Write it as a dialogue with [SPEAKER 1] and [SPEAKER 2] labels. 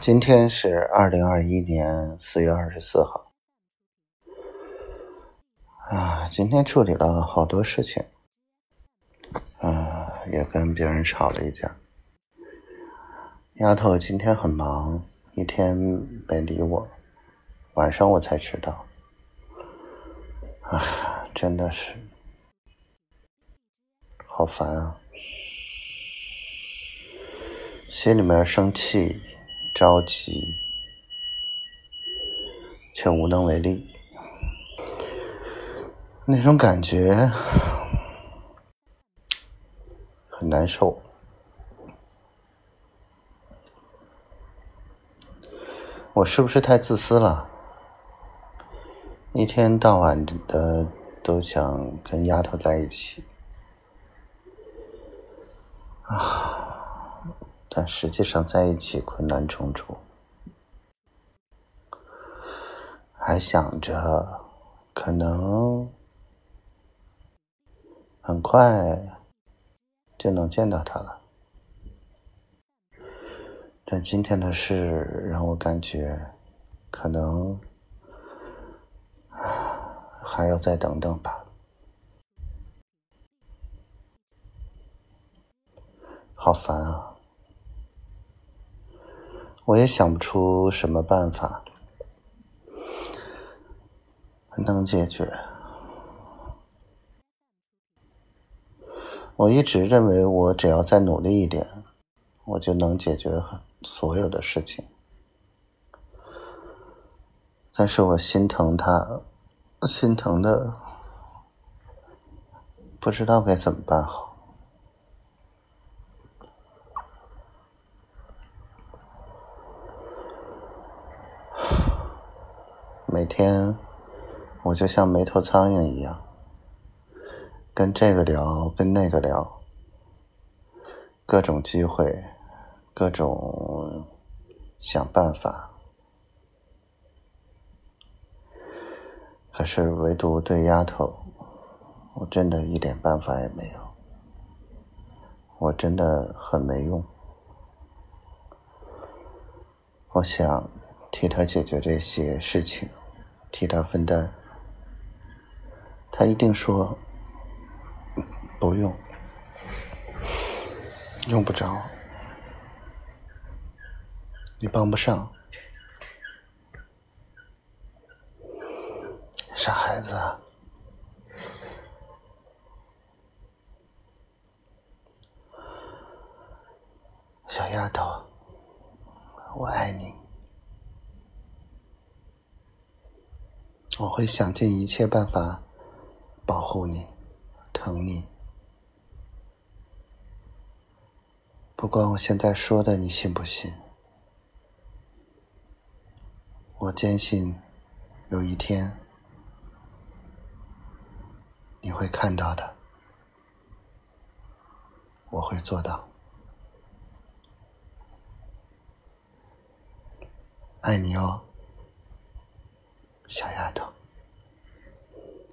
[SPEAKER 1] 今天是二零二一年四月二十四号，啊，今天处理了好多事情，啊，也跟别人吵了一架。丫头今天很忙，一天没理我，晚上我才知道，啊，真的是好烦啊，心里面生气。着急，却无能为力，那种感觉很难受。我是不是太自私了？一天到晚的都想跟丫头在一起啊！但实际上在一起困难重重，还想着可能很快就能见到他了，但今天的事让我感觉可能还要再等等吧，好烦啊！我也想不出什么办法能解决。我一直认为，我只要再努力一点，我就能解决所有的事情。但是我心疼他，心疼的不知道该怎么办好。每天，我就像没头苍蝇一样，跟这个聊，跟那个聊，各种机会，各种想办法，可是唯独对丫头，我真的一点办法也没有，我真的很没用，我想替她解决这些事情。替他分担，他一定说不用，用不着，你帮不上，傻孩子，小丫头，我爱你。我会想尽一切办法保护你、疼你。不管我现在说的你信不信，我坚信有一天你会看到的，我会做到。爱你哦。小丫头。